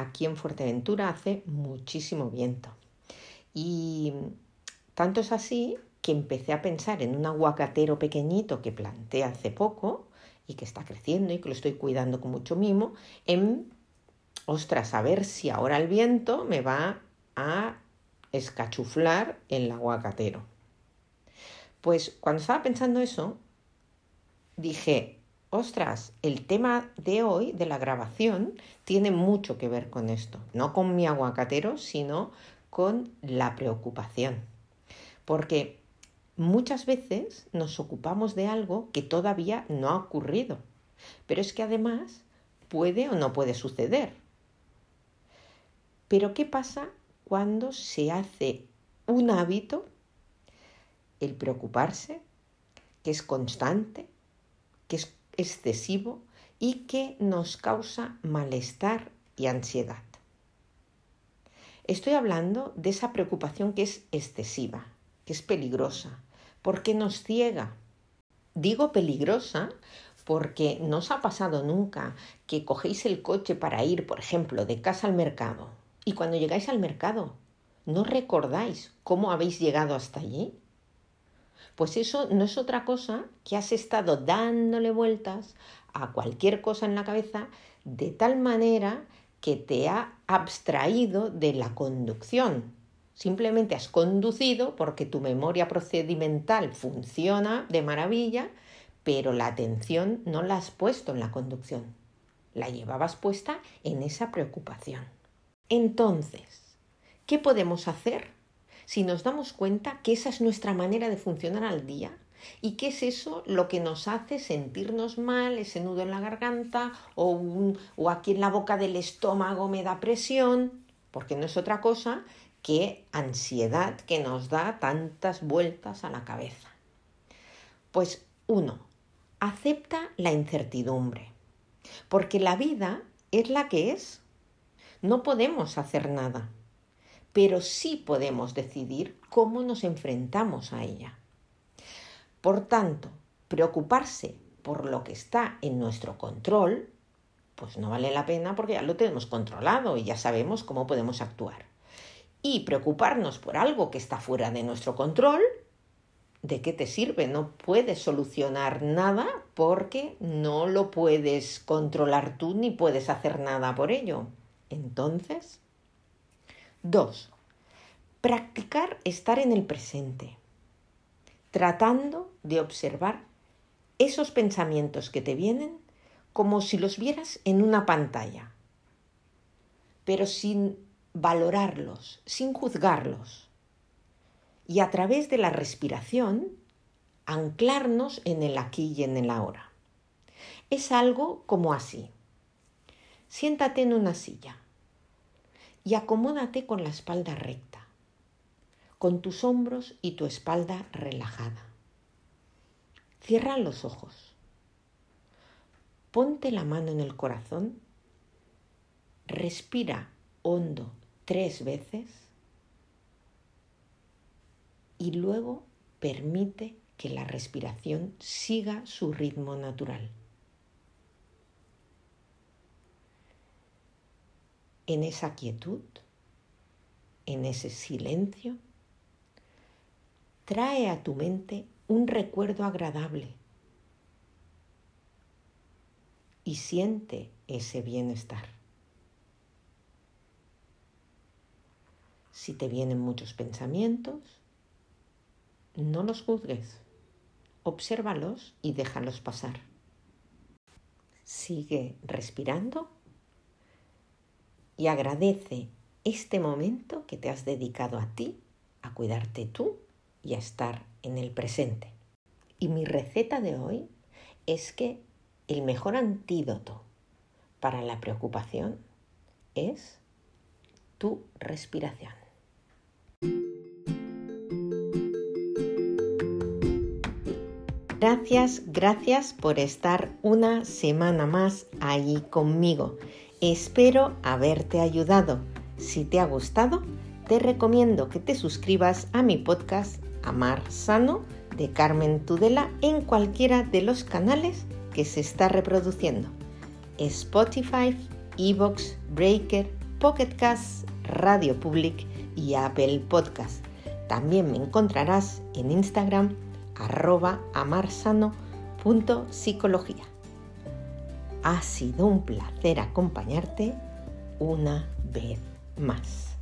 Aquí en Fuerteventura hace muchísimo viento y tanto es así que empecé a pensar en un aguacatero pequeñito que planté hace poco y que está creciendo y que lo estoy cuidando con mucho mimo, en, ostras, a ver si ahora el viento me va a escachuflar el aguacatero. Pues cuando estaba pensando eso, dije, ostras, el tema de hoy, de la grabación, tiene mucho que ver con esto, no con mi aguacatero, sino con la preocupación. Porque muchas veces nos ocupamos de algo que todavía no ha ocurrido, pero es que además puede o no puede suceder. Pero ¿qué pasa cuando se hace un hábito el preocuparse, que es constante, que es excesivo y que nos causa malestar y ansiedad? Estoy hablando de esa preocupación que es excesiva, que es peligrosa, porque nos ciega. Digo peligrosa porque no os ha pasado nunca que cogéis el coche para ir, por ejemplo, de casa al mercado y cuando llegáis al mercado no recordáis cómo habéis llegado hasta allí. Pues eso no es otra cosa que has estado dándole vueltas a cualquier cosa en la cabeza de tal manera que te ha abstraído de la conducción, Simplemente has conducido porque tu memoria procedimental funciona de maravilla, pero la atención no la has puesto en la conducción. La llevabas puesta en esa preocupación. Entonces, ¿qué podemos hacer si nos damos cuenta que esa es nuestra manera de funcionar al día? ¿Y qué es eso lo que nos hace sentirnos mal, ese nudo en la garganta o, o aquí en la boca del estómago me da presión? Porque no es otra cosa qué ansiedad que nos da tantas vueltas a la cabeza. Pues uno, acepta la incertidumbre, porque la vida es la que es. No podemos hacer nada, pero sí podemos decidir cómo nos enfrentamos a ella. Por tanto, preocuparse por lo que está en nuestro control, pues no vale la pena porque ya lo tenemos controlado y ya sabemos cómo podemos actuar y preocuparnos por algo que está fuera de nuestro control, ¿de qué te sirve? No puedes solucionar nada porque no lo puedes controlar tú ni puedes hacer nada por ello. Entonces, dos, practicar estar en el presente, tratando de observar esos pensamientos que te vienen como si los vieras en una pantalla, pero sin valorarlos, sin juzgarlos. Y a través de la respiración, anclarnos en el aquí y en el ahora. Es algo como así. Siéntate en una silla y acomódate con la espalda recta, con tus hombros y tu espalda relajada. Cierra los ojos. Ponte la mano en el corazón. Respira hondo tres veces y luego permite que la respiración siga su ritmo natural. En esa quietud, en ese silencio, trae a tu mente un recuerdo agradable y siente ese bienestar. Si te vienen muchos pensamientos, no los juzgues, obsérvalos y déjalos pasar. Sigue respirando y agradece este momento que te has dedicado a ti, a cuidarte tú y a estar en el presente. Y mi receta de hoy es que el mejor antídoto para la preocupación es tu respiración. Gracias, gracias por estar una semana más ahí conmigo. Espero haberte ayudado. Si te ha gustado, te recomiendo que te suscribas a mi podcast Amar Sano de Carmen Tudela en cualquiera de los canales que se está reproduciendo. Spotify, Evox, Breaker, Pocket Cast, Radio Public y Apple Podcast. También me encontrarás en Instagram arroba amarsano.psicología. Ha sido un placer acompañarte una vez más.